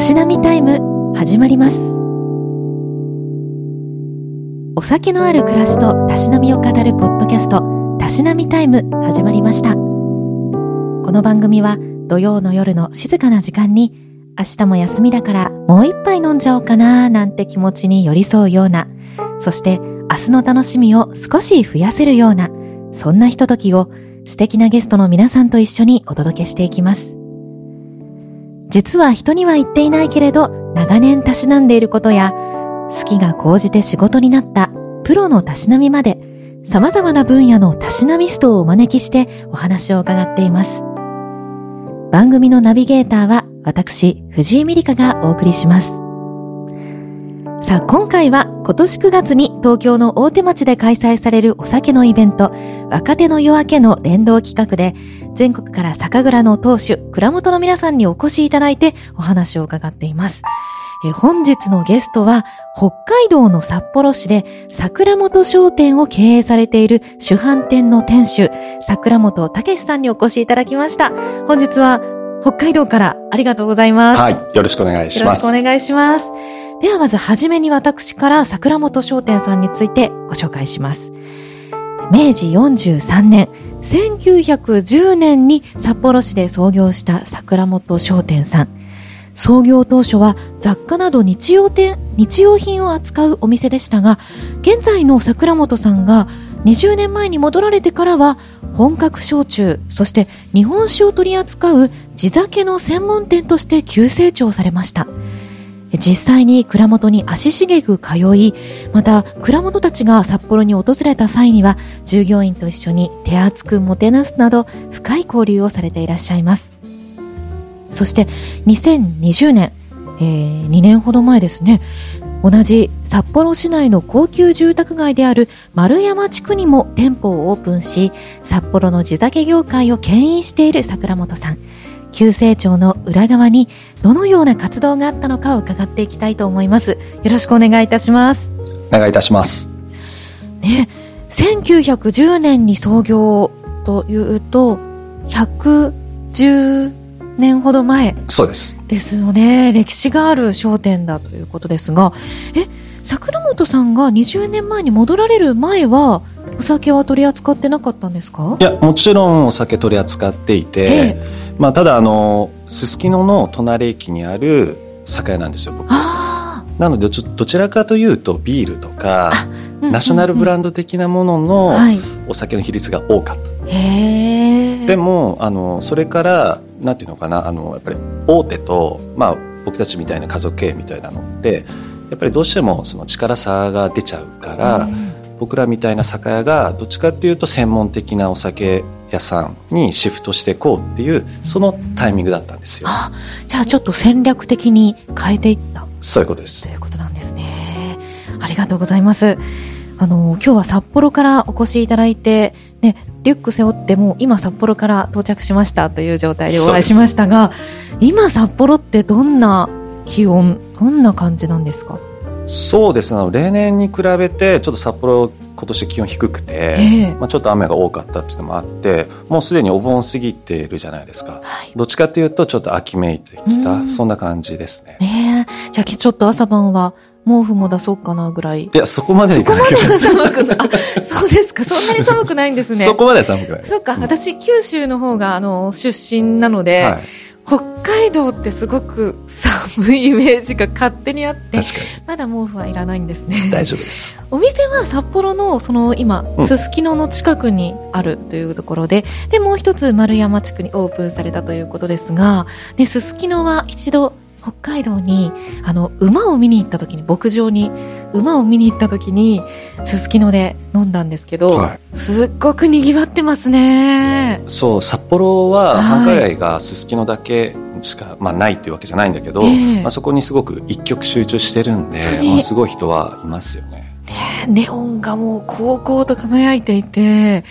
しなみタイム始まります。お酒のある暮らしとたしなみを語るポッドキャストたしなみタイム始まりました。この番組は土曜の夜の静かな時間に明日も休みだからもう一杯飲んじゃおうかななんて気持ちに寄り添うようなそして明日の楽しみを少し増やせるようなそんなひとときを素敵なゲストの皆さんと一緒にお届けしていきます。実は人には言っていないけれど長年たしなんでいることや好きが高じて仕事になったプロのたしなみまで様々な分野のたしなみストをお招きしてお話を伺っています。番組のナビゲーターは私藤井美里香がお送りします。さあ、今回は今年9月に東京の大手町で開催されるお酒のイベント、若手の夜明けの連動企画で、全国から酒蔵の当主、蔵元の皆さんにお越しいただいてお話を伺っています。え本日のゲストは、北海道の札幌市で桜本商店を経営されている主販店の店主、桜本武さんにお越しいただきました。本日は北海道からありがとうございます。はい、よろしくお願いします。よろしくお願いします。ではまずはじめに私から桜本商店さんについてご紹介します。明治43年、1910年に札幌市で創業した桜本商店さん。創業当初は雑貨など日用店、日用品を扱うお店でしたが、現在の桜本さんが20年前に戻られてからは本格焼酎、そして日本酒を取り扱う地酒の専門店として急成長されました。実際に蔵元に足しげく通い、また蔵元たちが札幌に訪れた際には、従業員と一緒に手厚くもてなすなど、深い交流をされていらっしゃいます。そして、2020年、えー、2年ほど前ですね、同じ札幌市内の高級住宅街である丸山地区にも店舗をオープンし、札幌の地酒業界を牽引している桜本さん。急成長の裏側にどのような活動があったのかを伺っていきたいと思います。よろしくお願いいたします。お願いいたします。ね1910年に創業というと110年ほど前そうです。ですよね。歴史がある商店だということですが。え桜本さんが20年前に戻られる前はお酒は取り扱ってなかったんですか？いやもちろんお酒取り扱っていて、ええ。まあ、ただあのすすきのの隣駅にある酒屋なんですよ僕。なのでどちらかというとビールとか、ナショナルブランド的なもののお酒の比率が多かった、でもあのそれからなんていうのかなあのやっぱり大手と、まあ、僕たちみたいな家族経営みたいなのってやっぱりどうしてもその力差が出ちゃうから、僕らみたいな酒屋がどっちかっていうと専門的なお酒屋さんにシフトしていこうっていうそのタイミングだったんですよ。あじゃあちょっと戦略的に変えていったそういうことですということなんですね。ありがとうございます。あの今日は札幌からお越しいただいて、ね、リュック背負っても今札幌から到着しましたという状態でお会いしましたが今札幌ってどんな気温どんな感じなんですか？そうですね。例年に比べてちょっと札幌今年気温低くて、えー、まあ、ちょっと雨が多かったっていうのもあってもうすでにお盆過ぎてるじゃないですか、はい、どっちかというとちょっと秋めいてきたそんな感じですね、え。ー、じゃあちょっと朝晩は毛布も出そうかなぐらい。いや、そこまでそこまでは寒くない。あ、そうですか。そんなに寒くないんですね。そこまでは寒くない。そうん、私、九州の方が、あの、出身なので、はい北海道ってすごく寒いイメージが勝手にあってまだ毛布はいらないんですね。大丈夫です。お店は札幌のその今すすきのの近くにあるというところで、うん、でもう一つ丸山地区にオープンされたということですがすすきのは一度北海道にあの馬を見に行った時に牧場に馬を見に行った時にすすきので飲んだんですけど、はい、すっごくにぎわってますね。そう札幌は繁華街がすすきのだけしか、まあ、ないっていうわけじゃないんだけど、えー、まあ、そこにすごく一極集中してるんで、まあ、すごい人はいますよねね、ネオンがもう高々と輝いていて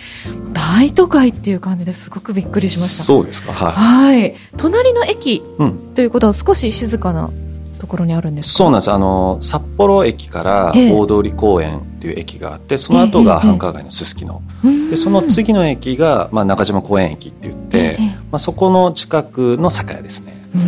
大都会っていう感じですごくびっくりしました。そうですかはい、はい、隣の駅、うん、ということは少し静かなところにあるんですそうなんです。あの札幌駅から大通公園っていう駅があって、その後が繁華街のすすきの、でその次の駅が、まあ、中島公園駅って言って、まあ、そこの近くの酒屋ですねうん。う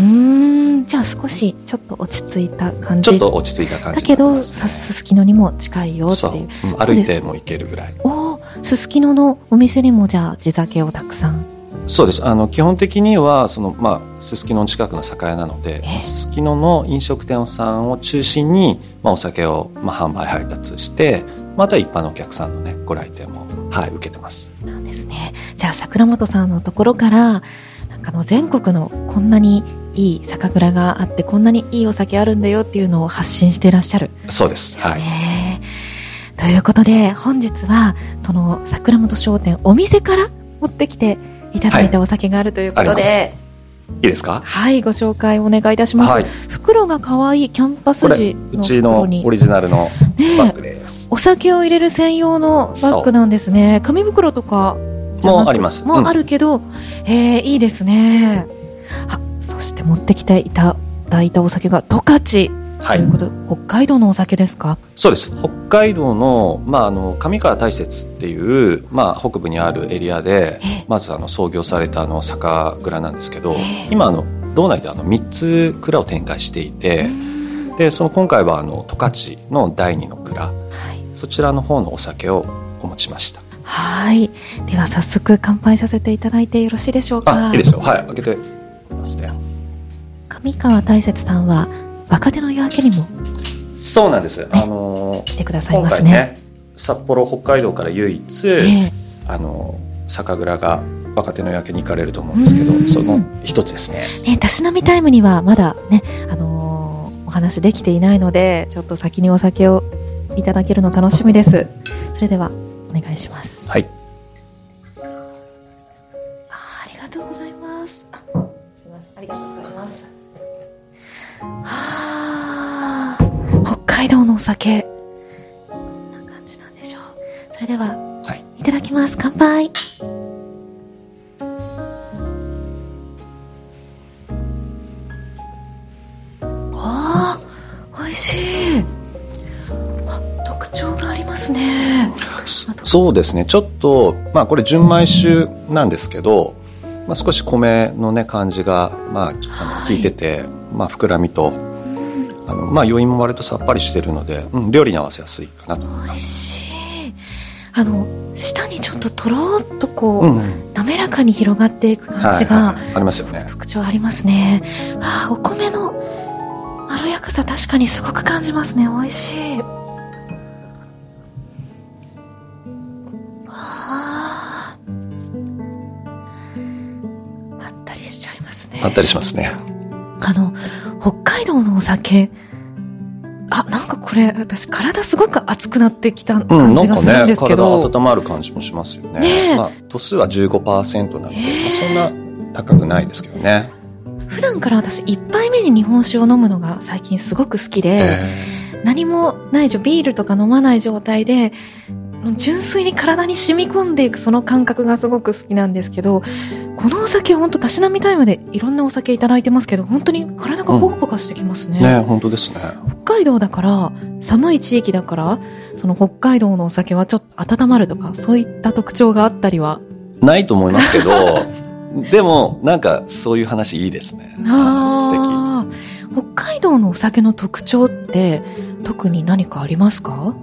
んじゃあ少しちょっと落ち着いた感じ。ちょっと落ち着いた感じ、だけどすすきのにも近いよっていう。う、うん、歩いても行けるぐらい。おすすきののお店にもじゃあ地酒をたくさん。そうです。あの基本的にはその、まあ、すすきのの近くの酒屋なので、すすきのの飲食店さんを中心に、まあ、お酒を、まあ、販売配達してまた一般のお客さんのねご来店も、はい、受けてます。なんですね。じゃあ桜本さんのところからなんかの全国のこんなにいい酒蔵があってこんなにいいお酒あるんだよっていうのを発信していらっしゃる。そうです。はい、ということで本日はその桜本商店お店から持ってきていただいたお酒があるということで、はいいいですか？はいご紹介お願いいたします、はい、袋が可愛いキャンパス地のうちのオリジナルのバッグです、ね、お酒を入れる専用のバッグなんですね。紙袋とかもあります。もあるけど、うん、えー、いいですね。あそして持ってきていただいたお酒が十勝。はい、ということ北海道のお酒ですか？そうです。北海道の,、まあ、あの上川大雪っていう、まあ、北部にあるエリアでまずあの創業されたあの酒蔵なんですけど今あの道内であの3つ蔵を展開していてでその今回はあの十勝の第二の蔵、はい、そちらの方のお酒をお持ちましたはい。では早速乾杯させていただいてよろしいでしょうか。いいですよ。はい開けてますね。上川大雪さんは若手の夜明けにも。そうなんです、ね、あの来てくださいますね。ね札幌北海道から唯一、えー、あの酒蔵が若手の夜明けに行かれると思うんですけどその一つですね。ねたしなみタイムにはまだねあのー、お話できていないのでちょっと先にお酒をいただけるの楽しみです。それではお願いします。はい。あありがとうございます。すみません。ありがとうございます。はあ海道のお酒。こんな感じなんでしょう。それでは、はい、いただきます。乾杯そうですね。ちょっとまあこれ純米酒なんですけど、まあ、少し米のね感じがまああの効いてて、まあ膨らみとあのまあ余韻も割とさっぱりしてるので、うん、料理に合わせやすいかなと。美味しい。あの舌にちょっととろっとこう、うん、滑らかに広がっていく感じが、はいはい、ありますよね。特徴ありますね。あお米のまろやかさ確かにすごく感じますね。美味しいちゃいますねまったりしますね。あの北海道のお酒あなんかこれ私体すごく熱くなってきた感じがするんですけど、うんね、体温まる感じもしますよね。ね、まあ、度数は15%なので、まあ、そんな高くないですけどね。普段から私1杯目に日本酒を飲むのが最近すごく好きで、何もないじゃビールとか飲まない状態で純粋に体に染み込んでいくその感覚がすごく好きなんですけどこのお酒本当たしなみタイムでいろんなお酒いただいてますけど本当に体がポカポカしてきますね、うん、ね本当ですね。北海道だから寒い地域だからその北海道のお酒はちょっと温まるとかそういった特徴があったりは。ないと思いますけど でもなんかそういう話いいですね。あ素敵。北海道のお酒の特徴って特に何かありますか？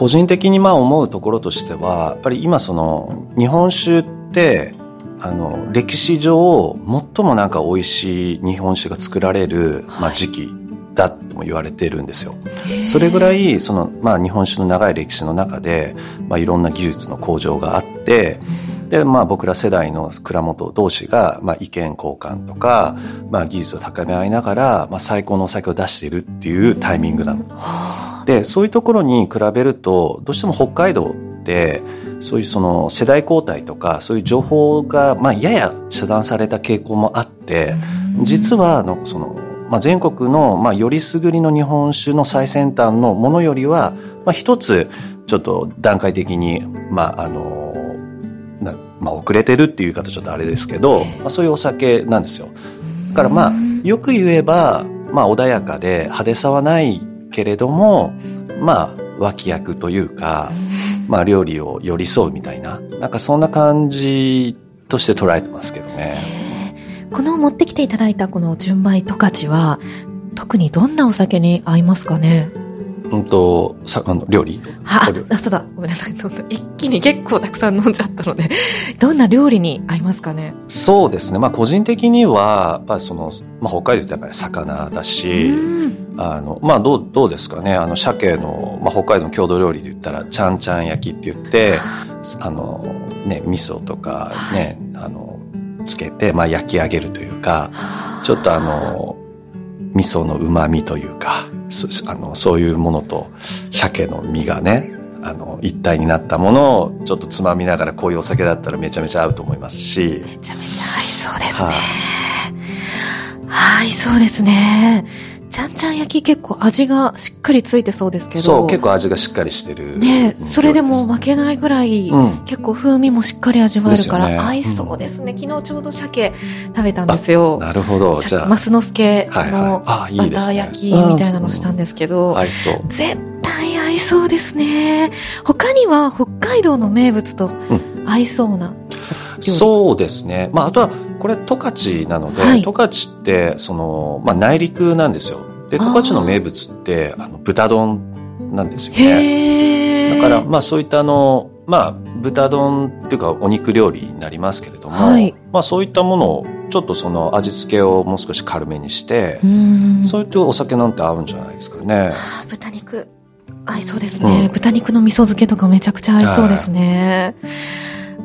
個人的にまあ思うところとしてはやっぱり今その日本酒ってあの歴史上最もなんか美味しい日本酒が作られる、まあ、時期だとも言われているんですよ。それぐらいその、まあ、日本酒の長い歴史の中で、まあ、いろんな技術の向上があって、で、まあ、僕ら世代の蔵元同士が、まあ、意見交換とか、まあ、技術を高め合いながら、まあ、最高のお酒を出しているっていうタイミングなの。でそういうところに比べるとどうしても北海道ってそういうその世代交代とかそういう情報がまあやや遮断された傾向もあって実はあのその、まあ、全国のまあよりすぐりの日本酒の最先端のものよりはまあ一つちょっと段階的にまああのなまあ、遅れてるっていう言い方ちょっとあれですけど、まあ、そういうお酒なんですよ。だからまあよく言えば、まあ、穏やかで派手さはないけれどもまあ脇役というか、まあ、料理を寄り添うみたいななんかそんな感じとして捉えてますけどね。この持ってきていただいたこの純米十勝は特にどんなお酒に合いますかね？うんと、さ、あの、料理？はあ、そうだ、ごめんなさい。一気に結構たくさん飲んじゃったので、どんな料理に合いますかね？そうですね。まあ、個人的には、やっぱりその、まあ、北海道ってやっぱり魚だし、あの、まあ、どう、どうですかね？あの、鮭の、まあ、北海道の郷土料理で言ったら、ちゃんちゃん焼きって言って、あの、ね、味噌とかね、あの、つけて、まあ、焼き上げるというか、ちょっとあの、味噌の旨味というか、あのそういうものと鮭の身がねあの一体になったものをちょっとつまみながらこういうお酒だったらめちゃめちゃ合うと思いますし。めちゃめちゃ合いそうですね、はあ、合いそうですね。ちゃんちゃん焼き結構味がしっかりついてそうですけど。そう結構味がしっかりしてる。ねそれでも負けないぐらい、うん、結構風味もしっかり味わえるから、ね、合いそうですね、うん、昨日ちょうど鮭食べたんですよ。なるほど。じゃあ。増之助のバター焼きみたいなのしたんですけど、合いそう。絶対合いそうですね。他には北海道の名物と合いそうな、うん、そうですね。まああとはこれ十勝なので、はい、十勝ってその、まあ、内陸なんですよ。で十勝の名物ってあの豚丼なんですよね。だからまあそういったあのまあ豚丼っていうかお肉料理になりますけれども、はい、まあそういったものをちょっとその味付けをもう少し軽めにしてそういったお酒なんて合うんじゃないですかね。豚肉。合いそうですね、うん、豚肉の味噌漬けとかめちゃくちゃ合いそうですね、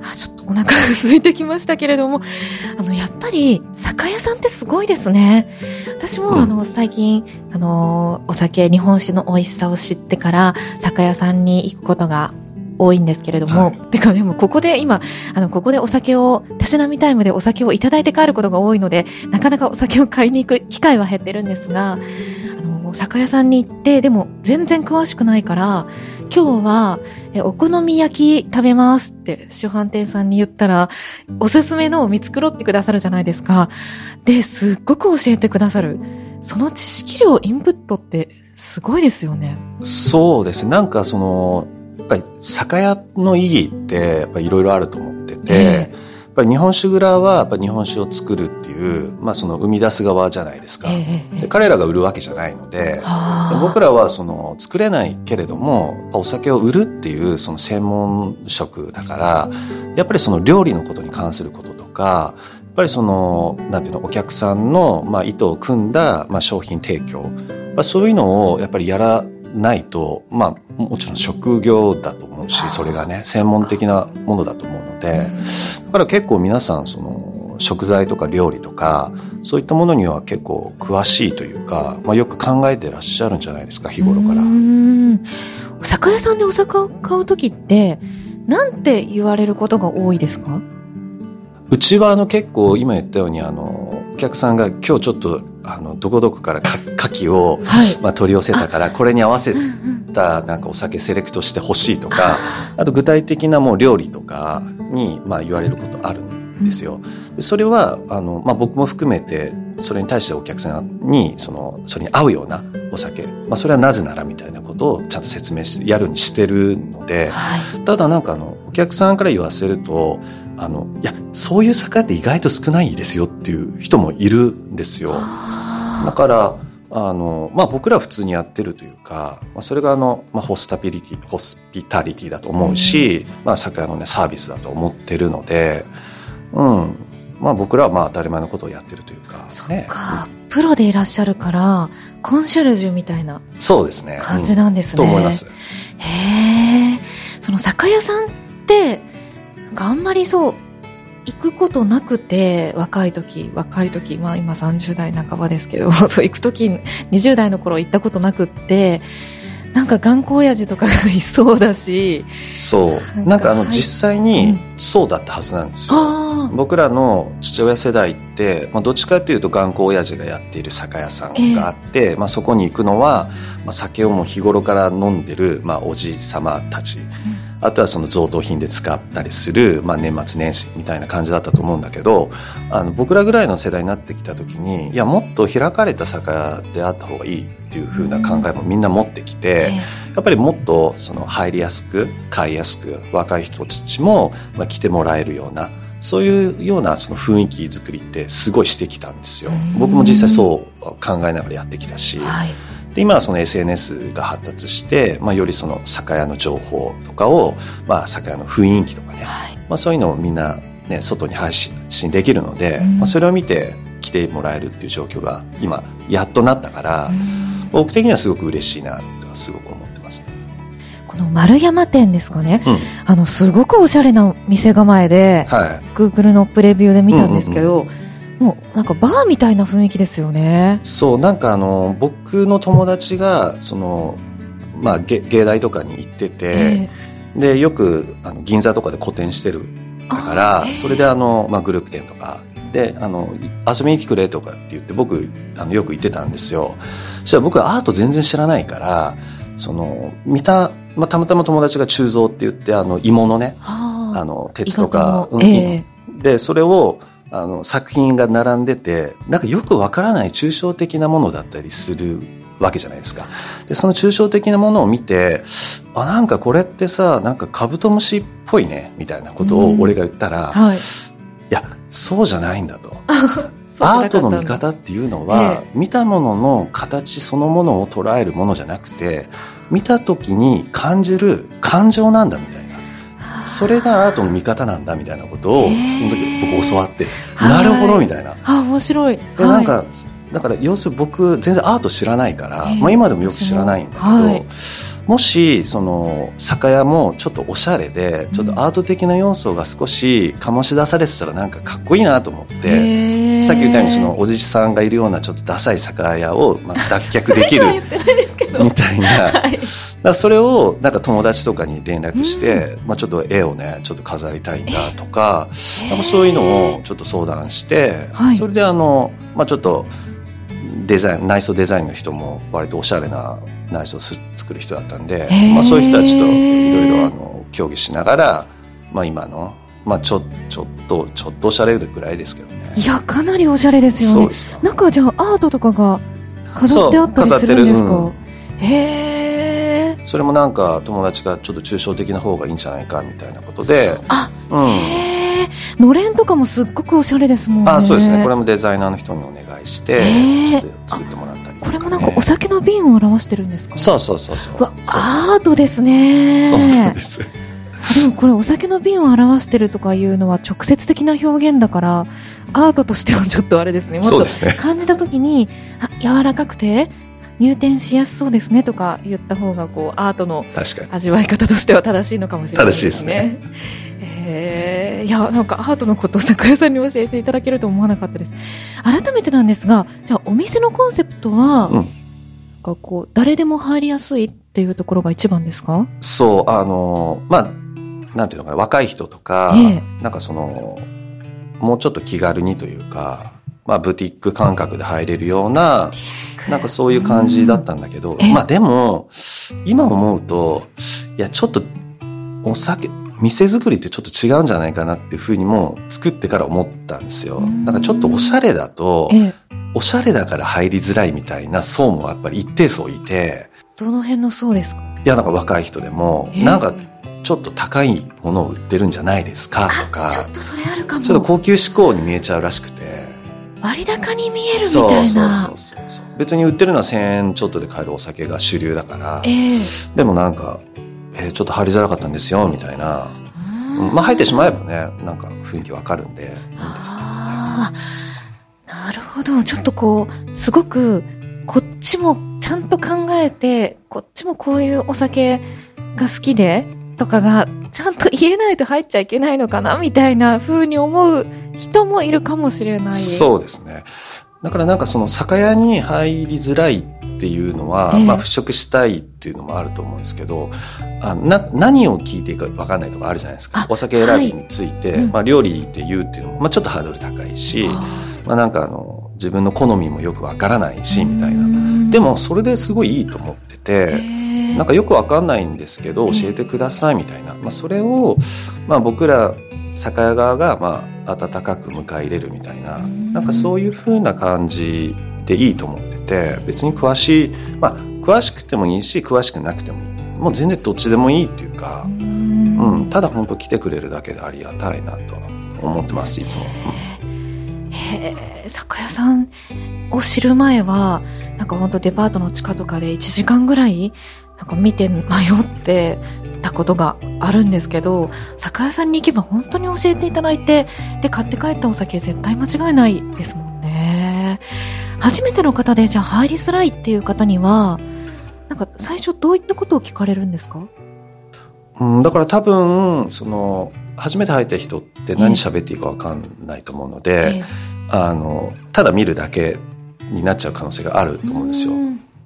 あちょっとお腹が空いてきましたけれども、あの、やっぱり、酒屋さんってすごいですね。私も、あの、最近、あの、お酒、日本酒の美味しさを知ってから、酒屋さんに行くことが多いんですけれども、はい、てかでもここで今、あの、ここでお酒を、たしなみタイムでお酒をいただいて帰ることが多いので、なかなかお酒を買いに行く機会は減ってるんですが、あの、酒屋さんに行って、でも全然詳しくないから、今日は、え、お好み焼き食べますって主販店さんに言ったら、おすすめのを見繕ってくださるじゃないですか。で、すっごく教えてくださる。その知識量、インプットってすごいですよね。そうですなんかその、ぱり酒屋の意義っていろいろあると思ってて、えーぱり日本酒蔵はやっぱ日本酒を作るっていう、まあ、その生み出す側じゃないですか、えー、で彼らが売るわけじゃないので僕らはその作れないけれどもお酒を売るっていうその専門職だからやっぱりその料理のことに関することとかやっぱりそのなんていうのお客さんのまあ意図を組んだまあ商品提供、まあ、そういうのをやっぱりやらないとまあもちろん職業だと思うしそれがね専門的なものだと思うので。から結構皆さんその食材とか料理とかそういったものには結構詳しいというか、まあ、よく考えてらっしゃるんじゃないですか日頃から。お酒屋さんでお酒を買う時ってなんて言われることが多いですか？うちはあの結構今言ったようにあのお客さんが今日ちょっとあのどこどこからか牡蠣を、はい、まあ、取り寄せたからこれに合わせたなんかお酒セレクトしてほしいとかあと具体的なもう料理とかにまあ言われることあるんですよ。それはあの、まあ、僕も含めてそれに対してお客さんにそのそれに合うようなお酒、まあ、それはなぜならみたいなことをちゃんと説明してやるにしてるので、はい、ただなんかあのお客さんから言わせるとあのいやそういう酒って意外と少ないですよっていう人もいるんですよ。だからあの、まあ、僕ら普通にやってるというか、まあ、それがあの、まあ、ホスタビリティ、ホスピタリティだと思うし、うん、まあ、酒屋のね、サービスだと思ってるので、うん。まあ、僕らはまあ、当たり前のことをやってるというか、ね。そっか、うん、プロでいらっしゃるから、コンシェルジュみたいな。そうですね。感じなんですね。うん、と思います。へえ。その酒屋さんって、あんまりそう、行くことなくて若い時若い時まあ今30代半ばですけど そう行く時20代の頃行ったことなくってなんか頑固親父とかがいそうだしそう。なんかあの実際にそうだったはずなんですよ、うん、僕らの父親世代って、まあ、どっちかというと頑固親父がやっている酒屋さんがあって、えー、まあ、そこに行くのは、まあ、酒をもう日頃から飲んでる、まあ、おじ様たち、うんあとはその贈答品で使ったりする、まあ、年末年始みたいな感じだったと思うんだけどあの僕らぐらいの世代になってきた時にいやもっと開かれた酒屋であった方がいいっていうふうな考えもみんな持ってきて、やっぱりもっとその入りやすく買いやすく若い人たちも、まあ、来てもらえるようなそういうようなその雰囲気作りってすごいしてきたんですよ。僕も実際そう考えながらやってきたし、はい、で今はその SNS が発達して、まあ、よりその酒屋の情報とかを、まあ、酒屋の雰囲気とかね、はい、まあ、そういうのをみんな、ね、外に配信できるので、まあ、それを見て来てもらえるっていう状況が今やっとなったから、僕的にはすごく嬉しいなとすごく思ってますね。この丸山店ですかね、うん、あのすごくおしゃれな店構えで、はい、Google のプレビューで見たんですけど、うんうんうん、もうなんかバーみたいな雰囲気ですよね。そうなんかあの僕の友達がその、まあ、芸大とかに行ってて、えー、でよくあの銀座とかで個展してる。だから、えー、それであの、まあ、グループ展とか。であの遊びに来てくれとかって言って僕あのよく行ってたんですよ。そしたら僕はアート全然知らないからその見た、まあ、たまたま友達が鋳造って言ってあの芋のね、はあ、あの鉄とか、うんえー、でそれをあの作品が並んでてなんかよくわからない抽象的なものだったりするわけじゃないですか。でその抽象的なものを見てあなんかこれってさなんかカブトムシっぽいねみたいなことを俺が言ったら、はい、いやそうじゃないんだと。アートの見方っていうのは、ええ、見たものの形そのものを捉えるものじゃなくて見た時に感じる感情なんだみたいなそれがアートの見方なんだみたいなことをその時僕教わって、なるほどみたいな。あ面白い。でなんか、だから要するに僕全然アート知らないから、まあ、今でもよく知らないんだけど、はい、もしその酒屋もちょっとおしゃれでちょっとアート的な要素が少し醸し出されてたらなんかかっこいいなと思って、さっき言ったようにそのおじさんがいるようなちょっとダサい酒屋をまあ脱却できる みたいな、はい、だそれをなんか友達とかに連絡して、まあ、ちょっと絵をねちょっと飾りたいんだとかなんかそういうのをちょっと相談して、それであの、まあ、ちょっとデザイン内装デザインの人も割とおしゃれな内装作る人だったんで、まあ、そういう人たちといろいろあの協議しながら、まあ、今の、まあ、ちょちょっとちょっとおしゃれぐらいですけどね。いやかなりおしゃれですよね。なんかじゃあアートとかが飾ってあったりするんですか、うん、へえそれもなんか友達がちょっと抽象的な方がいいんじゃないかみたいなことで。あ、うん、へえのれんとかもすっごくおしゃれですもんね。あそうですね。これもデザイナーの人にお願いして作ってもらったり、ね、これもなんかお酒の瓶を表してるんですか？そうそうそうそう。アートですね。そうなんです。でもこれお酒の瓶を表してるとかいうのは直接的な表現だからアートとしてはちょっとあれですね。もっと感じた時に、ね、あ柔らかくて入店しやすそうですねとか言った方がこうアートの味わい方としては正しいのかもしれないですね。正しいですねえー、いやなんかアートのことを酒屋さんに教えていただけると思わなかったです。改めてなんですがじゃあお店のコンセプトは、うん、こう誰でも入りやすいっていうところが一番ですか？そうあのまあなんていうのかな若い人とか、えー、なんかそのもうちょっと気軽にというかまあ、ブティック感覚で入れるような、なんかそういう感じだったんだけど、まあでも、今思うと、いや、ちょっと、お酒、店作りってちょっと違うんじゃないかなっていうふうにも作ってから思ったんですよ。なんかちょっとおしゃれだと、おしゃれだから入りづらいみたいな層もやっぱり一定層いて。どの辺の層ですか？いや、なんか若い人でも、なんかちょっと高いものを売ってるんじゃないですかとか。ちょっとそれあるかも。ちょっと高級志向に見えちゃうらしくて。割高に見えるみたいな。そうそうそうそう別に売ってるのは1000円ちょっとで買えるお酒が主流だから。えー、でもなんか、えー、ちょっと入りづらかったんですよみたいな、うん、まあ入ってしまえばねなんか雰囲気わかるんでいいんですけどね。なるほど。ちょっとこうすごくこっちもちゃんと考えてこっちもこういうお酒が好きでとかがちゃんと言えないと入っちゃいけないのかなみたいな風に思う人もいるかもしれないそうですね。だからなんかその酒屋に入りづらいっていうのは、えー、まあ払拭したいっていうのもあると思うんですけどあな何を聞いていいか分かんないとかあるじゃないですか。お酒選びについて、はい、まあ、料理で言うっていうのも、まあ、ちょっとハードル高いしまあ、なんかあの自分の好みもよく分からないしみたいな。でもそれですごいいいと思ってて。えーなんかよくわかんないんですけど教えてくださいみたいな、まあ、それを、まあ、僕ら酒屋側がまあ温かく迎え入れるみたいな。なんかそういうふうな感じでいいと思ってて別に詳しいまあ詳しくてもいいし詳しくなくてもいい。もう全然どっちでもいいっていうか、うん、ただ本当来てくれるだけでありがたいなと思ってますいつも、へえ酒屋さんを知る前はなんか本当デパートの地下とかで1時間ぐらいなんか見て迷ってたことがあるんですけど酒屋さんに行けば本当に教えていただいてで買って帰ったお酒絶対間違いないですもんね。初めての方でじゃあ入りづらいっていう方にはなんか最初どういったことを聞かれるんですか？うん、だから多分その初めて入った人って何喋っていいか分かんないと思うので、えあのただ見るだけになっちゃう可能性があると思うんですよ。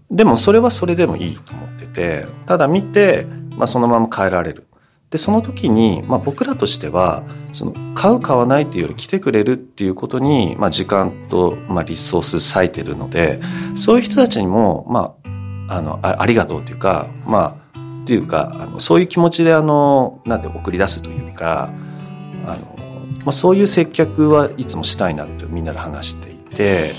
でもそれはそれでもいいと思っててただ見て、まあ、そのまま変えられる。でその時に、まあ、僕らとしてはその買う買わないっていうより来てくれるっていうことに、まあ、時間と、まあ、リソース割いてるのでそういう人たちにも、まあ、あのあありがとうというかまあっていうかあのそういう気持ちであのなんて送り出すというかあの、まあ、そういう接客はいつもしたいなってみんなで話していて。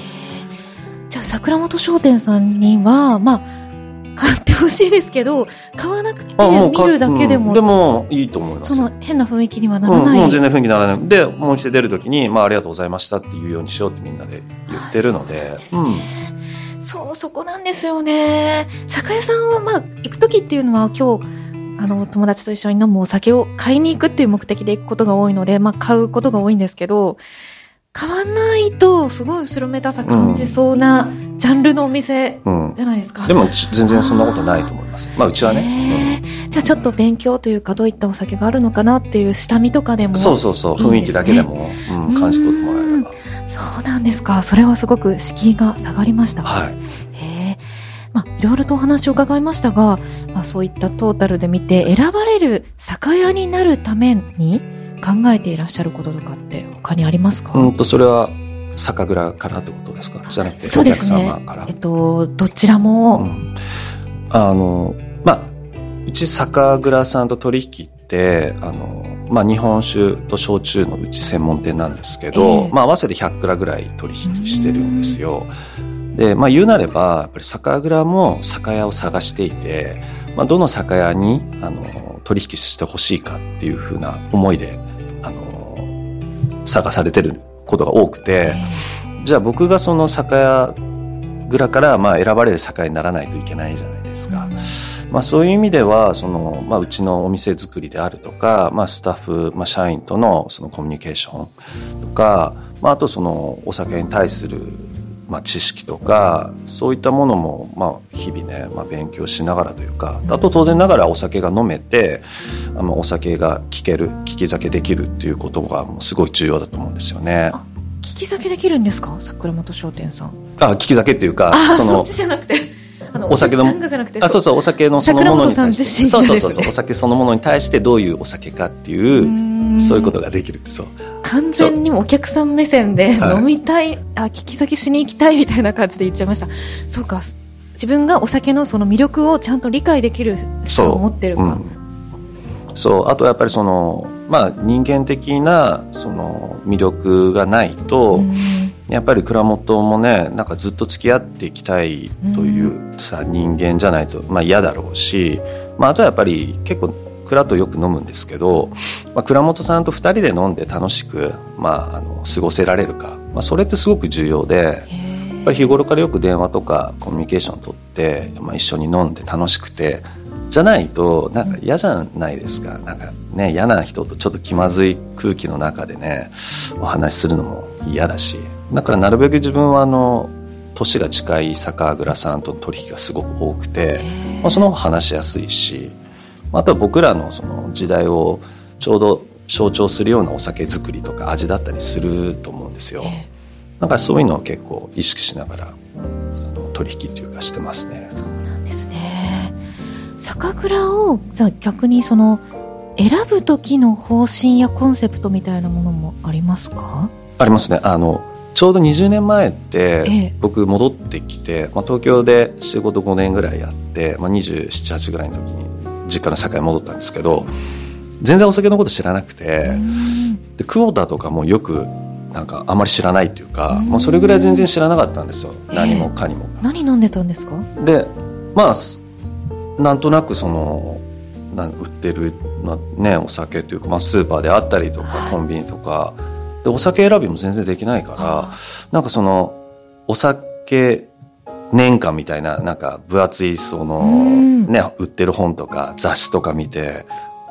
じゃあ桜本商店さんにはまあ買ってほしいですけど買わなくて見るだけでも、うん、でもいいと思いますその変な雰囲気にはならない、うん、もう全然雰囲気にならない。でもう一度出る時に、まあ「ありがとうございました」っていうようにしようってみんなで言ってるので。そうですね、うんそう、そこなんですよね。酒屋さんは、まあ、行く時っていうのは今日、あの、友達と一緒に飲むお酒を買いに行くっていう目的で行くことが多いので、まあ、買うことが多いんですけど、買わないと、すごい後ろめたさ感じそうな、ジャンルのお店じゃないですか。うん、でも、全然そんなことないと思います。まあ、うちはね、うん。じゃあ、ちょっと勉強というか、どういったお酒があるのかなっていう下見とかでも、ね、そうそうそう、雰囲気だけでも、うん、感じ取ってもらえれば。そうなんですか。それはすごく敷居が下がりました。はい。まあ、いろいろとお話を伺いましたが、まあ、そういったトータルで見て選ばれる酒屋になるために考えていらっしゃることとかって他にありますか？うんと、それは酒蔵からってことですか？じゃなくてお客様から。えっと、どちらも？うん、あの、まあ、うち酒蔵さんと取引って、あの、まあ、日本酒と焼酎のうち専門店なんですけど、えー、まあ、合わせて100蔵ぐらい取引してるんですよ。で、まあ、言うなれば、やっぱり酒蔵も酒屋を探していて、まあ、どの酒屋に、あの、取引してほしいかっていうふうな思いで、探されてることが多くて、じゃあ僕がその酒屋蔵から、まあ、選ばれる酒屋にならないといけないじゃないですか。まあ、そういう意味ではその、まあ、うちのお店作りであるとか、まあ、スタッフ、まあ、社員とのそのコミュニケーションとか、まあ、あとそのお酒に対する、まあ、知識とかそういったものも、まあ、日々ね、まあ、勉強しながらというかあと当然ながらお酒が飲めてあのお酒が聞ける聞き酒できるっていうことがもうすごい重要だと思うんですよね。聞き酒できるんですか？桜本商店さん。あ聞き酒っていうかそのそっちじゃなくて。お酒のあそうそうお酒のそのものに対して。そうそうそうお酒そのものに対してどういうお酒かっていうそういうことができる。そう。完全にお客さん目線で飲みたい、あ聞き先しに行きたいみたいな感じで言っちゃいました。そうか。自分がお酒のその魅力をちゃんと理解できる人を持ってるか。そう、うん、あとやっぱりそのまあ人間的なその魅力がないと、やっぱり蔵元もねなんかずっと付き合っていきたいというさ、人間じゃないと、まあ、嫌だろうし、まあ、あとはやっぱり結構蔵とよく飲むんですけど、まあ、蔵元さんと2人で飲んで楽しく、まあ、あの過ごせられるか、まあ、それってすごく重要でやっぱり日頃からよく電話とかコミュニケーションを取って、まあ、一緒に飲んで楽しくてじゃないとなんか嫌じゃないですか。なんかね嫌な人とちょっと気まずい空気の中でねお話しするのも嫌だし。だからなるべく自分はあの年が近い酒蔵さんとの取引がすごく多くて、まあ、その方が話しやすいしあとは僕らのその時代をちょうど象徴するようなお酒作りとか味だったりすると思うんですよ。だからそういうのを結構意識しながらあの取引っていうかしてますね。そうなんですね。酒蔵をじゃあ逆にその選ぶ時の方針やコンセプトみたいなものもありますか？ありますね。あのちょうど20年前って僕戻ってきて、まあ、東京で仕事5年ぐらいやって、まあ、278ぐらいの時に実家の酒屋戻ったんですけど全然お酒のこと知らなくてでクォーターとかもよくなんかあまり知らないっていうか、まあ、それぐらい全然知らなかったんですよ。何もかにも。何飲んでたんですか？でまあなんとなくそのな売ってる、ね、お酒というか、まあ、スーパーであったりとかコンビニとか。でお酒選びも全然できないからなんかそのお酒年間みたいななんか分厚いその、ね、売ってる本とか雑誌とか見て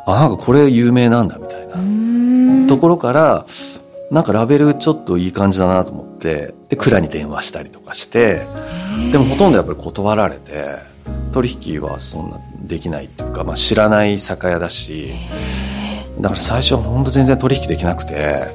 あなんかこれ有名なんだみたいなところからなんかラベルちょっといい感じだなと思ってで蔵に電話したりとかしてでもほとんどやっぱり断られて取引はそんなできないっていうか、まあ、知らない酒屋だしだから最初は本当全然取引できなくて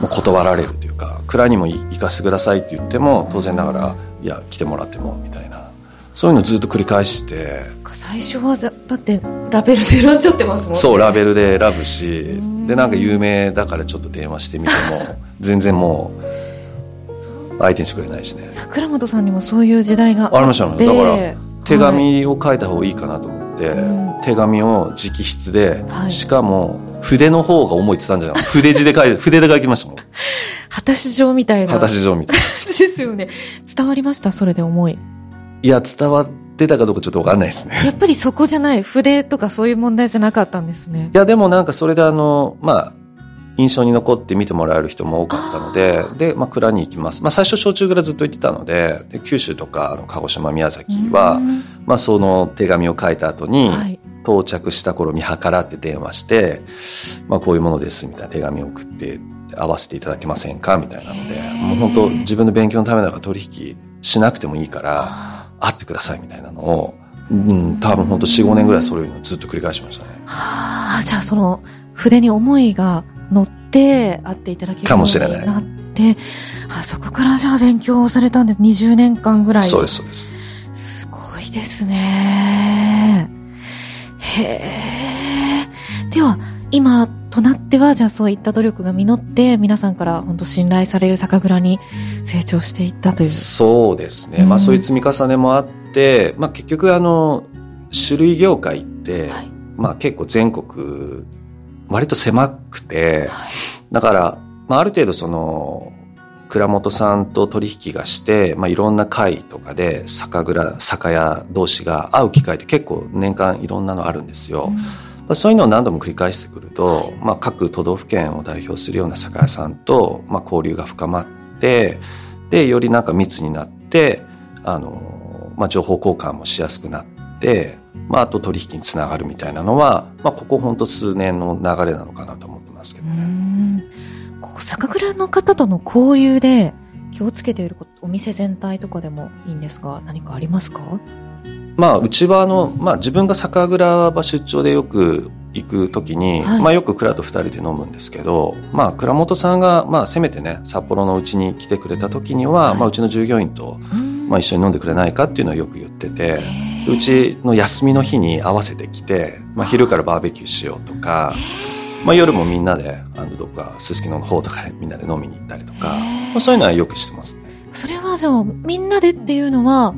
もう断られるというか蔵にも行かせてくださいって言っても当然ながらいや来てもらってもみたいな。そういうのずっと繰り返して。最初はだってラベルで選んじゃってますもんね。そうラベルで選ぶし。でなんか有名だからちょっと電話してみても全然もう相手にしてくれないしね。桜本さんにもそういう時代がありましたね。だから手紙を書いた方がいいかなと思って、はい、手紙を直筆で、はい、しかも筆の方が重いって言ったんじゃない？筆字で書いて 筆で書きましたもん。果たし状みたいな。果たし状みたいな。ですよね。伝わりました？それで重い。いや伝わってたかどうかちょっと分かんないですね。やっぱりそこじゃない。筆とかそういう問題じゃなかったんですね。いやでもなんかそれであのまあ印象に残って見てもらえる人も多かったのでで、まあ、蔵に行きます、まあ、最初焼酎蔵ずっと行ってたのでで九州とか鹿児島宮崎は、まあ、その手紙を書いた後に、はい、到着した頃見計らって電話して、まあ、こういうものですみたいな手紙を送って合わせていただけませんかみたいなのでもう本当自分の勉強のためだから取引しなくてもいいから会ってくださいみたいなのを、うん、多分本当45年ぐらいそれをずっと繰り返しましたね。はあじゃあその筆に思いが乗って会っていただけるようになってあそこからじゃあ勉強をされたんです。20年間ぐらい。そうですそうです。すごいですね。へえ。では今となってはじゃあそういった努力が実って皆さんから本当信頼される酒蔵に成長していったという。そうですね、うん、まあそういう積み重ねもあって、まあ、結局あの種類業界って、はい、まあ結構全国割と狭くて、はい、だから、まあ、ある程度その蔵元さんと取引がして、まあ、いろんな会とかで酒蔵酒屋同士が会う機会って結構年間いろんなのあるんですよ。うん、まあ、そういうのを何度も繰り返してくると、まあ、各都道府県を代表するような酒屋さんと、まあ、交流が深まってでよりなんか密になってあの、まあ、情報交換もしやすくなってまあ、あと取引につながるみたいなのは、まあ、ここ本当数年の流れなのかなと思ってますけどね。こう酒蔵の方との交流で気をつけていることお店全体とかでもいいんですが何かありますか？まあ、うちはあの、まあ、自分が酒蔵場出張でよく行く時に、はい、まあ、よく蔵と2人で飲むんですけど、まあ、蔵元さんが、まあ、せめてね札幌のうちに来てくれた時には、はい、まあ、うちの従業員と、まあ、一緒に飲んでくれないかっていうのはよく言ってて。うちの休みの日に合わせてきて、まあ、昼からバーベキューしようとか、まあ、夜もみんなであのどっかすすきのの方とかでみんなで飲みに行ったりとか、まあ、そういうのはよくしてますね。それはじゃあみんなでっていうのは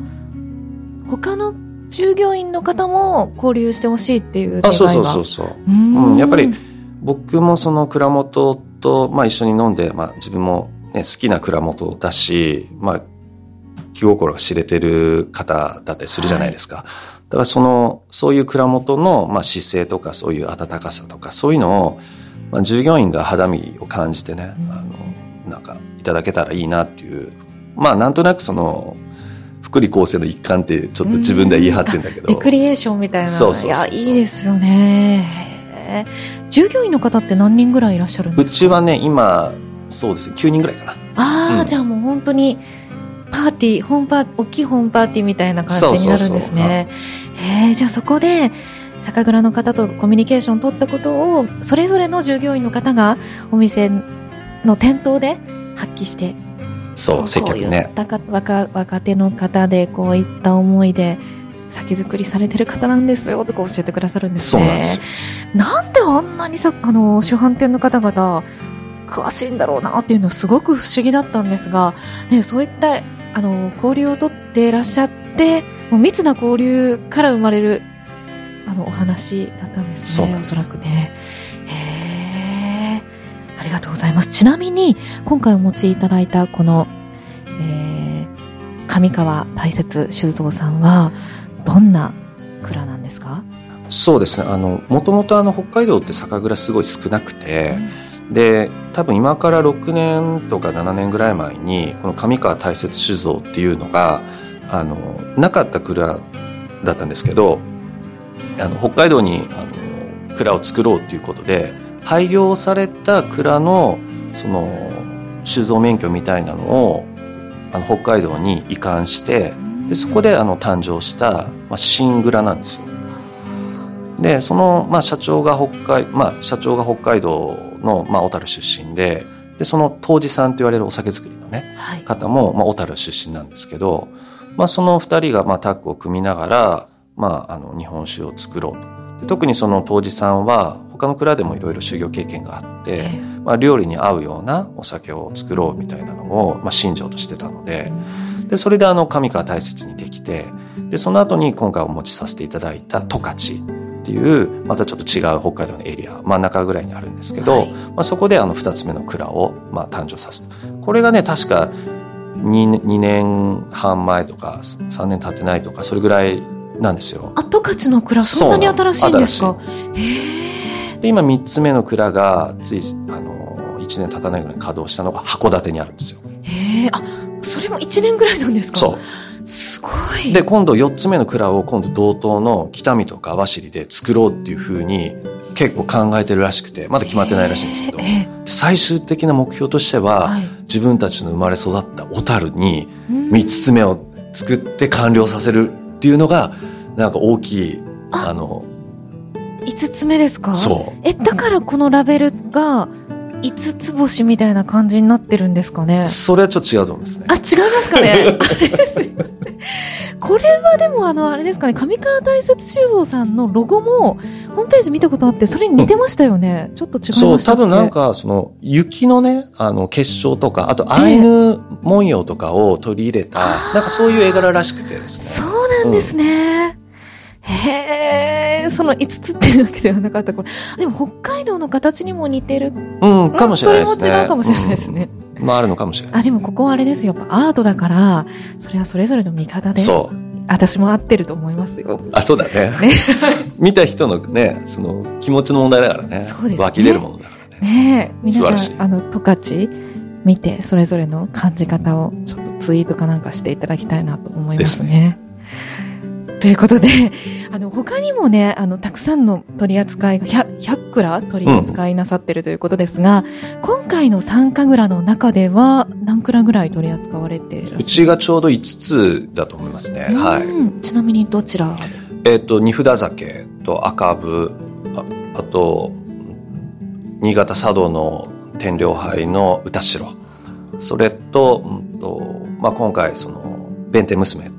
他の従業員の方も交流してほしいっていうあそうそうそうそう。うん、やっぱり僕もその蔵元と、まあ、一緒に飲んで、まあ、自分も、ね、好きな蔵元だし、まあ、気心が知れてる方だったりするじゃないですか。はい、だからその、そういう蔵元の、まあ、姿勢とかそういう温かさとかそういうのを、まあ、従業員が肌身を感じてね、あの、なんかいただけたらいいなっていう、まあなんとなくその、福利厚生の一環ってちょっと自分では言い張ってんだけど。レクリエーションみたいな。そうそういや、いいですよね。従業員の方って何人ぐらいいらっしゃるんですか？うちはね、今、そうですね、9人ぐらいかな。ああ、うん、じゃあもう本当に、パーティー、ホームパー、大きいホームパーティーみたいな感じになるんですね。えー、じゃあそこで、酒蔵の方とコミュニケーションを取ったことを、それぞれの従業員の方がお店の店頭で発揮して、そう、接客ね。若若手の方でこういった思いで、酒造りされてる方なんですよとか教えてくださるんですね。なんであんなにさ、あの、主販店の方々、詳しいんだろうなっていうのすごく不思議だったんですが、ね、そういったあの交流をとっていらっしゃってもう密な交流から生まれるあのお話だったんですねおそらくね。へありがとうございます。ちなみに今回お持ちいただいたこの、えー、上川大雪酒造さんはどんな蔵なんですか？そうですね。あのもともとあの北海道って酒蔵すごい少なくて、で多分今から6年とか7年ぐらい前にこの上川大雪酒造っていうのがあのなかった蔵だったんですけどあの北海道にあの蔵を作ろうっていうことで廃業された蔵のその酒造免許みたいなのをあの北海道に移管してでそこであの誕生した、まあ、新蔵なんですよ。でその、まあ、社長が北海、まあ、社長が北海道の、まあ、小樽出身ででその杜氏さんと言われるお酒作りのね、はい、方も、まあ、小樽出身なんですけど、まあ、その二人が、まあ、タッグを組みながら、まあ、あの日本酒を作ろうと。で特にその杜氏さんは他の蔵でもいろいろ修行経験があって、まあ、料理に合うようなお酒を作ろうみたいなのを、まあ、信条としてたのででそれであの上川大切にできてでその後に今回お持ちさせていただいた十勝っていうまたちょっと違う北海道のエリア真ん中ぐらいにあるんですけど、はい、まあ、そこであの2つ目の蔵をまあ誕生させた。これがね確か 2, 2年半前とか3年経ってないとかそれぐらいなんですよ。後勝の蔵そんなに新しいんですか？で今3つ目の蔵がついあの1年経たないぐらい稼働したのが函館にあるんですよ。へえあそれも1年ぐらいなんですか？そうすごい。で、今度4つ目の蔵を今度同等の北見とか網走で作ろうっていうふうに結構考えてるらしくて、まだ決まってないらしいんですけど、最終的な目標としては、はい、自分たちの生まれ育った小樽に3つ目を作って完了させるっていうのが、なんか大きい、あ。の、5つ目ですか？そう。え、だからこのラベルが、五つ星みたいな感じになってるんですかねそれはちょっと違うと思いますね。あ、違いますかねあれですいません。これはでもあの、あれですかね、上川大雪酒造さんのロゴも、ホームページ見たことあって、それに似てましたよね。うん、ちょっと違いましたそう、多分なんか、その、雪のね、あの、結晶とか、あと、アイヌ文様とかを取り入れた、えー、なんかそういう絵柄らしくてですね。そうなんですね。うん、へえ、その5つっていうわけではなかった。これ、でも北海道の形にも似てる。うん、かもしれないですね。それも違うかもしれないですね。うんまああるのかもしれない、ね、あ、でもここはあれですよ。やっぱアートだから、それはそれぞれの見方で。そう。私も合ってると思いますよ。あ、そうだね。ね 見た人のね、その気持ちの問題だからね。そうですね。湧き出るものだからね。ね皆さん、あの、十勝見て、それぞれの感じ方をちょっとツイートかなんかしていただきたいなと思いますね。ねということで、あの、他にもね、あの、たくさんの取り扱いが100、100蔵取り扱いなさってるということですが、うん、今回の参加蔵の中では何蔵ぐらい取り扱われてうちがちょうど5つだと思いますね。はい。ちなみにどちら？えっ、と、二札酒と赤部、ああと、新潟佐渡の天領杯の歌代。それと、うんとまあ、今回、その、弁天娘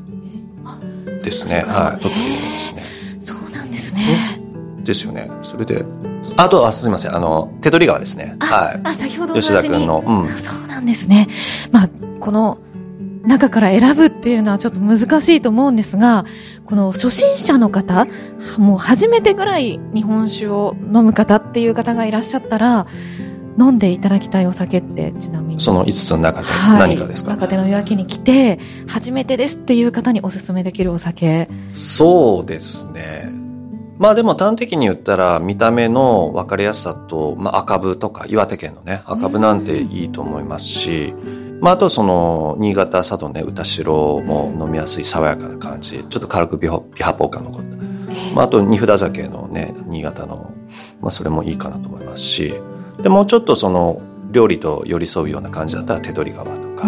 ですね。はい。とってもですね。そうなんですね。ですよね。それで、あと、あ、すみません。あの、手取り川ですね。はい。あ、先ほど吉田君の。うん。そうなんですね。まあ、この、中から選ぶっていうのはちょっと難しいと思うんですが、この初心者の方、もう初めてぐらい日本酒を飲む方っていう方がいらっしゃったら、飲んでいただきたいお酒ってちなみに。その5つの中で何かですか、はい、若手の夜明けに来て初めてですっていう方におすすめできるお酒。そうですね。まあでも端的に言ったら見た目の分かりやすさと、まあ、赤部とか岩手県のね赤部なんていいと思いますし、まあ、あとその新潟佐渡ね歌代も飲みやすい爽やかな感じ。ちょっと軽くビハポーカー残った、まあ、あと二札酒のね新潟の、まあ、それもいいかなと思いますしでもうちょっとその料理と寄り添うような感じだったら手取り川とか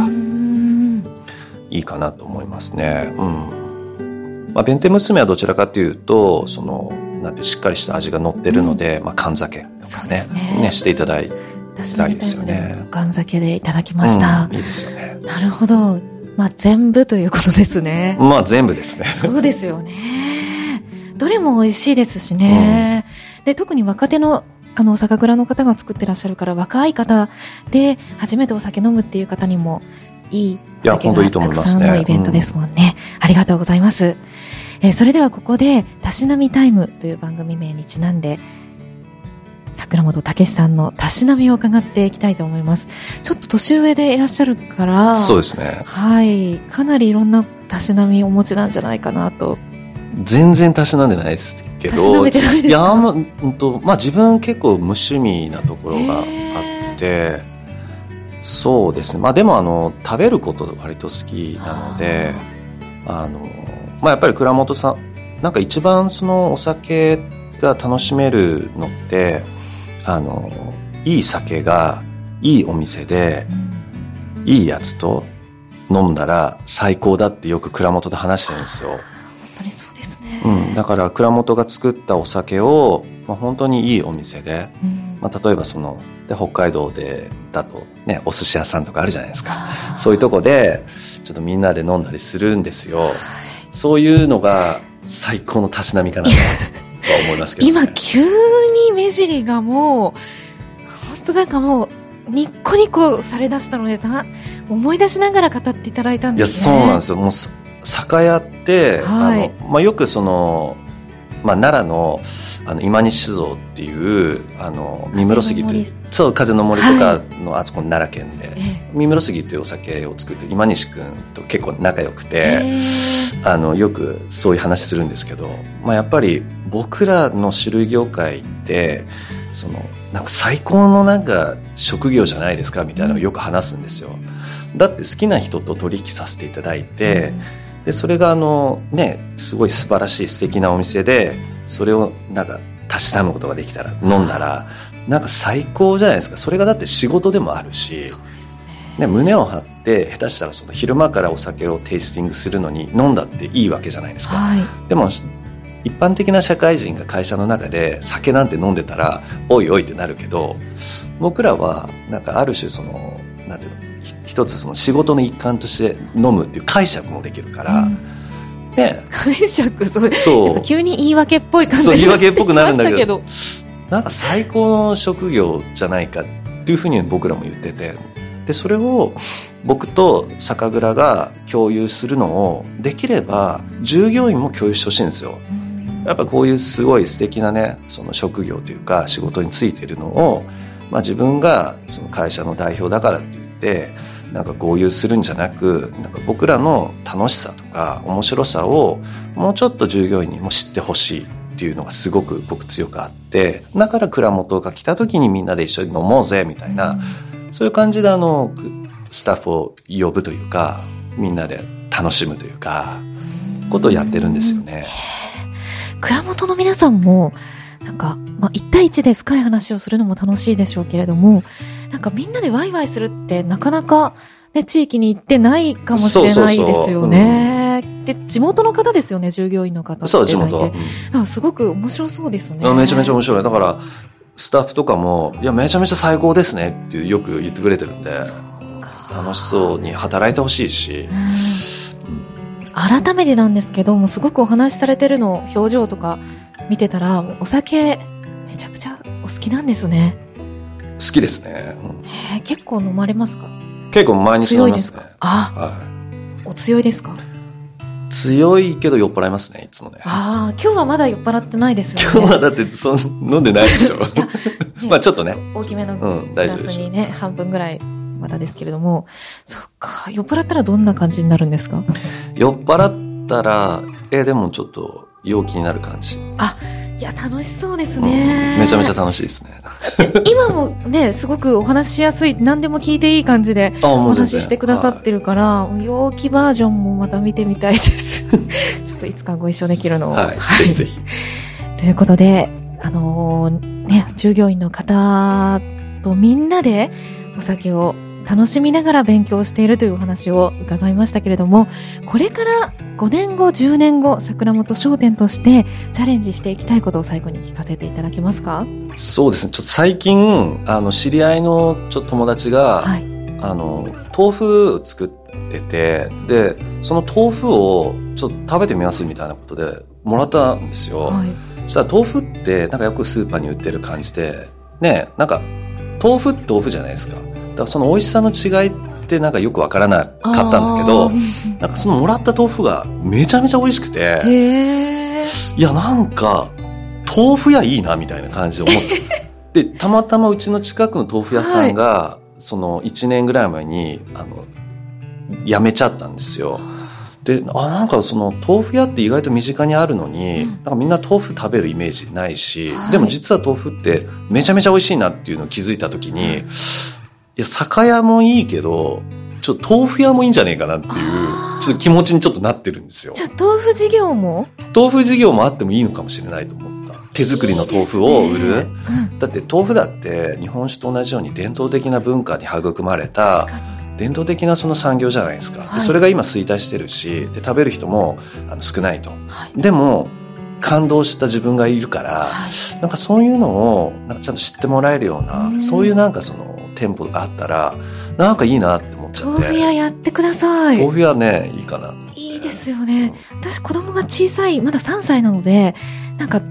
いいかなと思いますね。うんまあ、弁天娘はどちらかというとそのなんてしっかりした味が乗ってるので、うん、まあ、缶酒とかねね、ね、していただいたいですよね。缶酒でいただきました、うん、いいですよね。なるほど。まあ、全部ということですね。まあ、全部ですね。そうですよね。どれも美味しいですしね。うん、で、特に若手のあの、酒蔵の方が作ってらっしゃるから、若い方で初めてお酒飲むっていう方にもいいお酒がたくさんのイベントですもんね。うん、ありがとうございます。えー、それではここで、たしなみタイムという番組名にちなんで、桜本武さんのたしなみを伺っていきたいと思います。ちょっと年上でいらっしゃるから、そうですね。はい。かなりいろんなたしなみをお持ちなんじゃないかなと。全然たしなんでないですけど、いや、ま、うんと、まあ自分結構無趣味なところがあって、そうですね。まあでもあの食べること割と好きなのであ。の、まあ、やっぱり倉本さんなんか一番そのお酒が楽しめるのってあのいい酒がいいお店で、いいやつと飲んだら最高だってよく蔵元で話してるんですよ。うん、だから蔵元が作ったお酒を、まあ、本当にいいお店で、うん、まあ、例えばそので北海道でだとねお寿司屋さんとかあるじゃないですか。そういうとこでちょっとみんなで飲んだりするんですよ。そういうのが最高のたしなみかなと思いますけど、ね、今急に目尻がもう本当なんかもうニッコニコされだしたので思い出しながら語っていただいたんです、ね、いやそうなんですよ。もう酒屋って、はい、あのまあ、よくその、まあ、奈良のあの今西酒造っていうあの三室杉というそう風の森とかの、あそこ奈良県で、三室杉というお酒を作って今西君と結構仲良くて、あのよくそういう話するんですけど、まあ、やっぱり僕らの種類業界ってそのなんか最高のなんか職業じゃないですかみたいなのをよく話すんですよ。だって好きな人と取引させていただいて、でそれがあのねすごい素晴らしい素敵なお店でそれをなんかたしなむことができたら飲んだらなんか最高じゃないですか。それがだって仕事でもあるし。ね、胸を張って下手したらその昼間からお酒をテイスティングするのに飲んだっていいわけじゃないですか、はい、でも一般的な社会人が会社の中で酒なんて飲んでたらおいおいってなるけど僕らはなんかある種そのなんていうの一つその仕事の一環として飲むっていう解釈もできるから、うん、ね。解釈そう。そう。急に言い訳っぽい感じ言い訳っぽくなるんだけど。なんか最高の職業じゃないかっていうふうに僕らも言ってて。でそれを僕と酒蔵が共有するのをできれば従業員も共有してほしいんですよ。やっぱこういうすごい素敵なねその職業というか仕事についてるのを、まあ、自分がその会社の代表だからって言ってなんか合流するんじゃなくなんか僕らの楽しさとか面白さをもうちょっと従業員にも知ってほしいっていうのがすごく僕強くあってだから蔵元が来た時にみんなで一緒に飲もうぜみたいな、そういう感じであのスタッフを呼ぶというかみんなで楽しむというかことをやってるんですよね。蔵元の皆さんも、なんか、まあ、1対1で深い話をするのも楽しいでしょうけれども、なんかみんなでワイワイするってなかなか、ね、地域に行ってないかもしれないですよね。で、地元の方ですよね、従業員の方そう、地元。うん、すごく面白そうですね。めちゃめちゃ面白い。だから、スタッフとかも、いや、めちゃめちゃ最高ですねってよく言ってくれてるんで、楽しそうに働いてほしいし、改めてなんですけどもすごくお話しされてるの表情とか見てたらお酒めちゃくちゃお好きなんですね。好きですね、うん、結構飲まれますか？結構毎日飲みますね。あ、はい、お強いですか？強いけど酔っ払いますねいつもね。ああ今日はまだ酔っ払ってないですよね。今日はだってそ飲んでないでしょ。まあちょっとね。大きめのグラスにね、うん、半分ぐらいまだですけれども、そっか、酔っ払ったらどんな感じになるんですか？酔っ払ったら、え、でもちょっと陽気になる感じ。あ、いや、楽しそうですね、うん、めちゃめちゃ楽しいですね。今もね、すごくお話しやすい、何でも聞いていい感じでお話ししてくださってるから、はい、陽気バージョンもまた見てみたいです。ちょっといつかご一緒できるのを。はい、はい、ぜひぜひ。ということで、あのー、ね、従業員の方とみんなでお酒を楽しみながら勉強しているというお話を伺いましたけれども、これから5年後、10年後、桜本商店としてチャレンジしていきたいことを最後に聞かせていただけますか？そうですね。ちょっと最近、あの、知り合いのちょっと友達が、はい、あの、豆腐を作ってて、で、その豆腐をちょっと食べてみますみたいなことでもらったんですよ。はい、そしたら豆腐ってなんかよくスーパーに売ってる感じで、ね、なんか豆腐って豆腐じゃないですか。からその美味しさの違いってなんかよくわからなかったんだけどなんかそのもらった豆腐がめちゃめちゃ美味しくていやなんか豆腐屋いいなみたいな感じで思って でたまたまうちの近くの豆腐屋さんが、はい、その1年ぐらい前にあの辞めちゃったんですよ。であなんかその豆腐屋って意外と身近にあるのに、うん、なんかみんな豆腐食べるイメージないし、はい、でも実は豆腐ってめちゃめちゃ美味しいなっていうのを気づいた時に、いや酒屋もいいけどちょっと豆腐屋もいいんじゃねえかなっていうちょっと気持ちにちょっとなってるんですよ。じゃあ豆腐事業も？豆腐事業もあってもいいのかもしれないと思った。手作りの豆腐を売る。いいねうん、だって豆腐だって日本酒と同じように伝統的な文化に育まれた伝統的なその産業じゃないですか、はい、それが今衰退してるしで食べる人もあの少ないと、はい、でも感動した自分がいるから、はい、なんかそういうのをなんかちゃんと知ってもらえるような、うそういうなんかその店舗があったらなんかいいなって思っちゃって。豆腐屋やってください。豆腐屋ねいいかないいですよね、私子供が小さいまだ3歳なのでなんか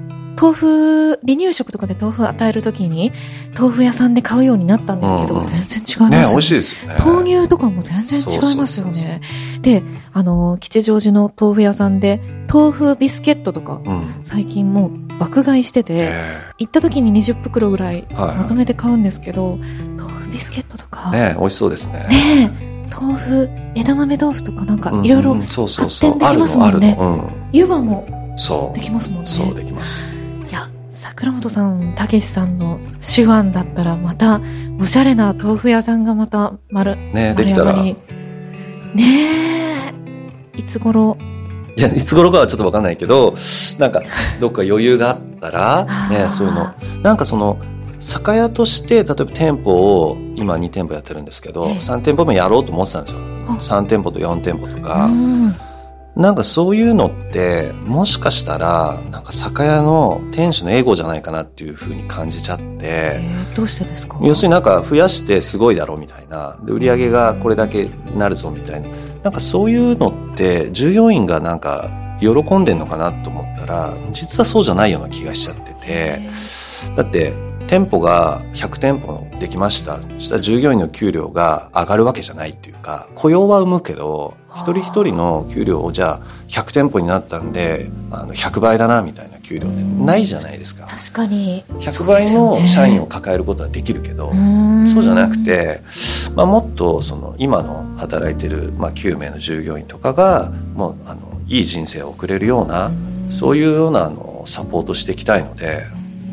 豆腐、離乳食とかで豆腐与えるときに、豆腐屋さんで買うようになったんですけど、うん、全然違います、ね。美味しいですよね。豆乳とかも全然違いますよね。で、あの、吉祥寺の豆腐屋さんで、豆腐ビスケットとか、うん、最近もう爆買いしてて、行った時に20袋ぐらいまとめて買うんですけど、はいはい、豆腐ビスケットとか。ね美味しそうですね。ね豆腐、枝豆豆腐とかなんかいろいろ発展できますもんね。湯葉もできますもんね。そう、できます。倉本さん、たけしさんの手腕だったら、また、おしゃれな豆腐屋さんがまた丸、ねできたら。ねえ、いつ頃？いや、いつ頃かはちょっとわかんないけど、なんか、どっか余裕があったら、ね、そういうの。なんかその、酒屋として、例えば店舗を、今2店舗やってるんですけど、ええ、3店舗目やろうと思ってたんですよ。3店舗と4店舗とか。なんかそういうのってもしかしたらなんか酒屋の店主のエゴじゃないかなっていうふうに感じちゃって、えー、どうしてですか？要するになんか増やしてすごいだろうみたいな。で売り上げがこれだけなるぞみたいな。なんかそういうのって従業員がなんか喜んでんのかなと思ったら実はそうじゃないような気がしちゃってて。だって店舗が100店舗できました。そしたら従業員の給料が上がるわけじゃないっていうか、雇用は生むけど、一人一人の給料をじゃあ100店舗になったんで、あの100倍だなみたいな給料ってないじゃないですか。確かに。100倍の社員を抱えることはできるけど、そうじゃなくて、まあ、もっとその今の働いてる、まあ、9名の従業員とかが、もうあのいい人生を送れるような、そういうようなあのサポートしていきたいので、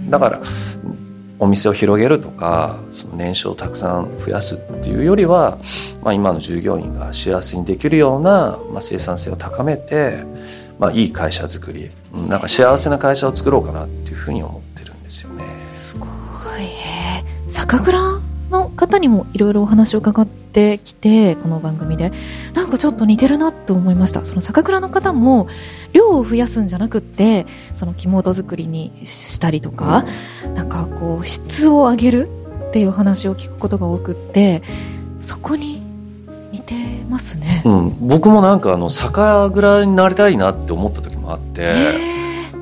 だからお店を広げるとかその年収をたくさん増やすっていうよりは、まあ、今の従業員が幸せにできるような、まあ、生産性を高めて、まあ、いい会社づくりなんか幸せな会社を作ろうかなっていうふうに思ってるんですよね。すごい酒蔵の方にもいろいろお話を伺ってきてこの番組でかちょっと似てるなと思いました。その酒蔵の方も量を増やすんじゃなくってその木本作りにしたりとか、うん、なんかこう質を上げるっていう話を聞くことが多くってそこに似てますね、うん、僕もなんかあの酒蔵になりたいなって思った時もあって、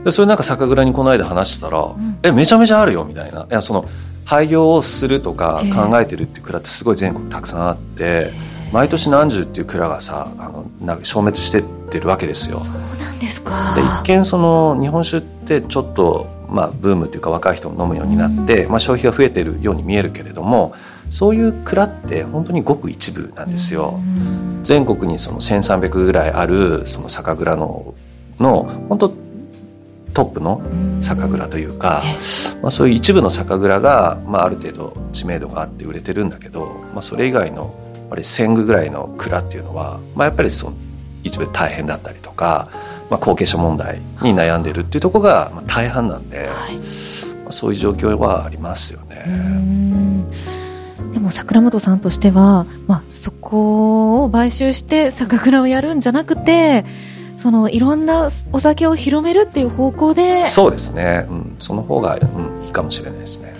でそれなんか酒蔵にこの間話したら「うん、えめちゃめちゃあるよ」みたいな。いやその廃業をするとか考えてるって蔵ってすごい全国たくさんあって、毎年何十っていう蔵がさあのな消滅してってるわけですよ。そうなんですかで一見その日本酒ってちょっと、まあ、ブームっていうか若い人も飲むようになって、まあ、消費が増えてるように見えるけれどもそういう蔵って本当にごく一部なんですよ。全国にその1,300ぐらいあるその酒蔵のの本当トップの酒蔵というか、まあ、そういう一部の酒蔵が、まあ、ある程度知名度があって売れてるんだけど、まあ、それ以外のぱり1,000具ぐらいの蔵っていうのは、まあ、やっぱりその一部大変だったりとか、まあ、後継者問題に悩んでるっていうところが大半なんで、はい、まあ、そういう状況はありますよね。でも桜本さんとしては、まあ、そこを買収して酒蔵をやるんじゃなくてそのいろんなお酒を広めるっていう方向でそうですね、うん、その方が、うん、いいかもしれないですね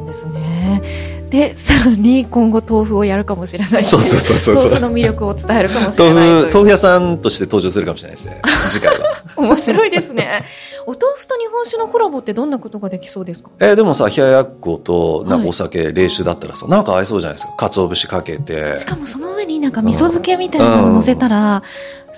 んですね。で さらに今後豆腐をやるかもしれない。そうそうそうそう豆腐の魅力を伝えるかもしれない豆腐豆腐屋さんとして登場するかもしれないですね。次回は。面白いですね。お豆腐と日本酒のコラボってどんなことができそうですか？えー、でもさ冷ややっことなんかお酒、はい、冷酒だったらさなんか合いそうじゃないですか？鰹節かけて。しかもその上になんか味噌漬けみたいなの乗せたら、うん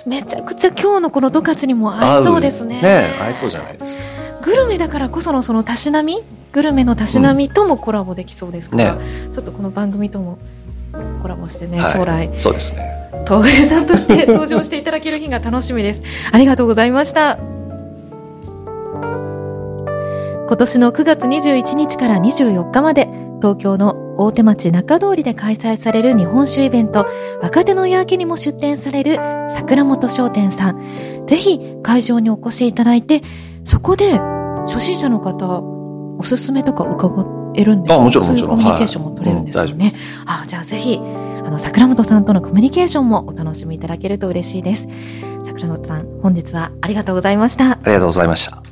めちゃくちゃ今日のこの十勝にも合いそうですね。ね。合いそうじゃないですか。グルメだからこそのそのたしなみグルメのたしなみともコラボできそうですから、うんね、ちょっとこの番組ともコラボしてね、はい、将来。そうですね。東映さんとして登場していただける日が楽しみです。ありがとうございました。今年の9月21日から24日まで東京の大手町中通りで開催される日本酒イベント若手の夜明けにも出展される桜本商店さんぜひ会場にお越しいただいてそこで初心者の方おすすめとか伺えるんですか？もちろんもちろん。コミュニケーションも取れるんですよね、はい。うん、あじゃあぜひあの桜本さんとのコミュニケーションもお楽しみいただけると嬉しいです。桜本さん本日はありがとうございました。ありがとうございました